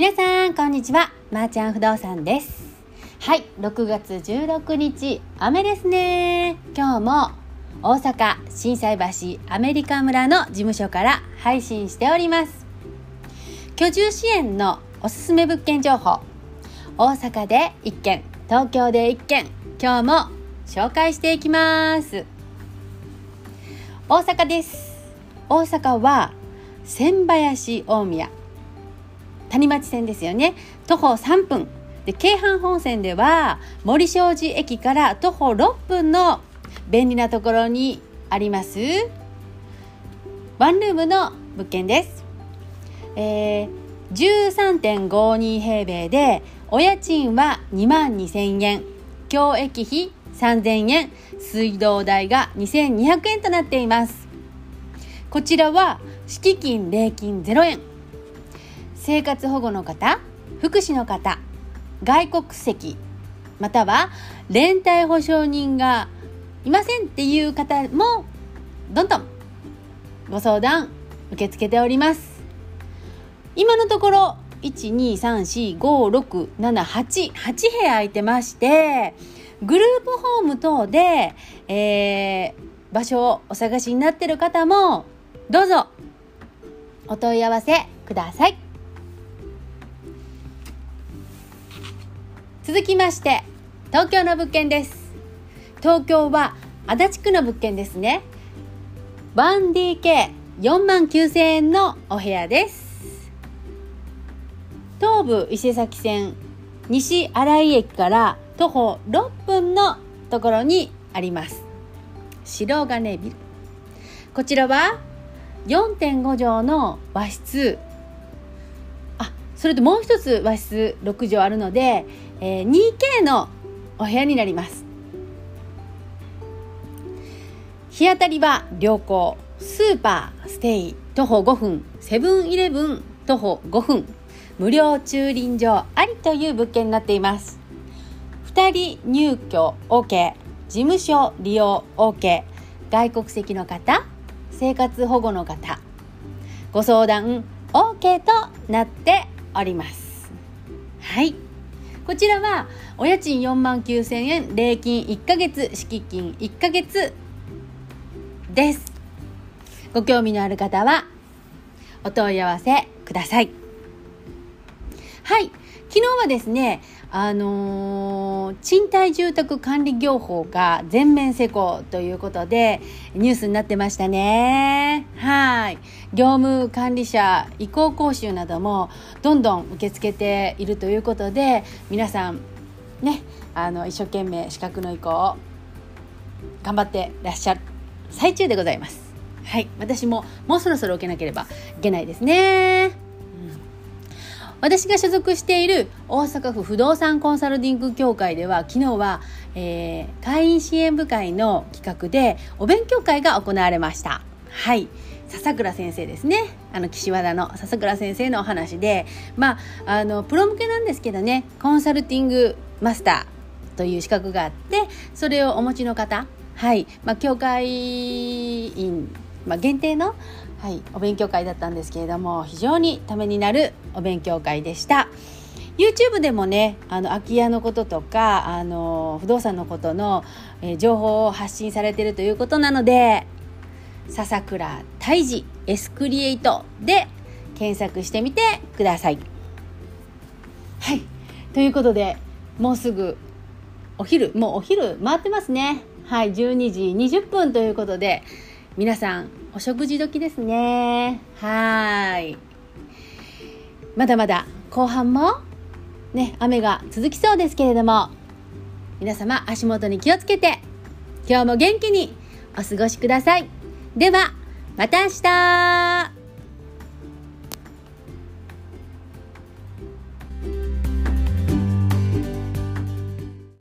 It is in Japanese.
皆さんこんにちは。まー、ちゃん不動産です。はい6月16日雨ですね。今日も大阪心斎橋アメリカ村の事務所から配信しております。居住支援のおすすめ物件情報。大阪で1軒東京で1軒今日も紹介していきます。大阪です。大阪は千林大宮。谷町線ですよね。徒歩3分。で京阪本線では森小路駅から徒歩6分の便利なところにありますワンルームの物件です、えー、13.52平米でお家賃は2万2000円。教育費3000円。水道代が2200円となっています。こちらは敷金礼金0円。生活保護の方福祉の方外国籍または連帯保証人がいませんっていう方もどんどんご相談受け付けております今のところ123456788部屋空いてましてグループホーム等で、えー、場所をお探しになってる方もどうぞお問い合わせください。続きまして東京の物件です。東京は足立区の物件ですね。1DK4 万9000円のお部屋です。東武伊勢崎線西新井駅から徒歩6分のところにあります。白金ビル。こちらは4.5畳の和室。あそれともう一つ和室6畳あるので、えー、2K のお部屋になります。日当たりは良好。スーパーステイ徒歩5分。セブンイレブン徒歩5分。無料駐輪場ありという物件になっています。2人入居 OK 事務所利用 OK 外国籍の方生活保護の方。ご相談 OK となっております。はい。こちらはお家賃4万9000円礼金1ヶ月敷金1ヶ月です。ご興味のある方はお問い合わせください。はい昨日はですねあのー、賃貸住宅管理業法が全面施行ということでニュースになってましたね。はい。業務管理者移行講習などもどんどん受け付けているということで皆さんね、あの一生懸命資格の移行を頑張ってらっしゃる最中でございます。はい。私ももうそろそろ受けなければいけないですね。私が所属している大阪府不動産コンサルティング協会では昨日は、えー、会員支援部会の企画でお勉強会が行われました。はい。笹倉先生ですね。あの岸和田の笹倉先生のお話でまああのプロ向けなんですけどねコンサルティングマスターという資格があってそれをお持ちの方はい、まあ、協会員、まあ、限定のはい、お勉強会だったんですけれども非常にためになるお勉強会でした。YouTube でもねあの空き家のこととかあの不動産のことの、えー、情報を発信されてるということなので笹倉泰治エスクリエイトで検索してみてください。はいということでもうすぐお昼もうお昼回ってますね。はい12時20分ということで皆さんお食事時ですね。はい。まだまだ後半もね雨が続きそうですけれども皆様足元に気をつけて今日も元気にお過ごしください。ではまた明日。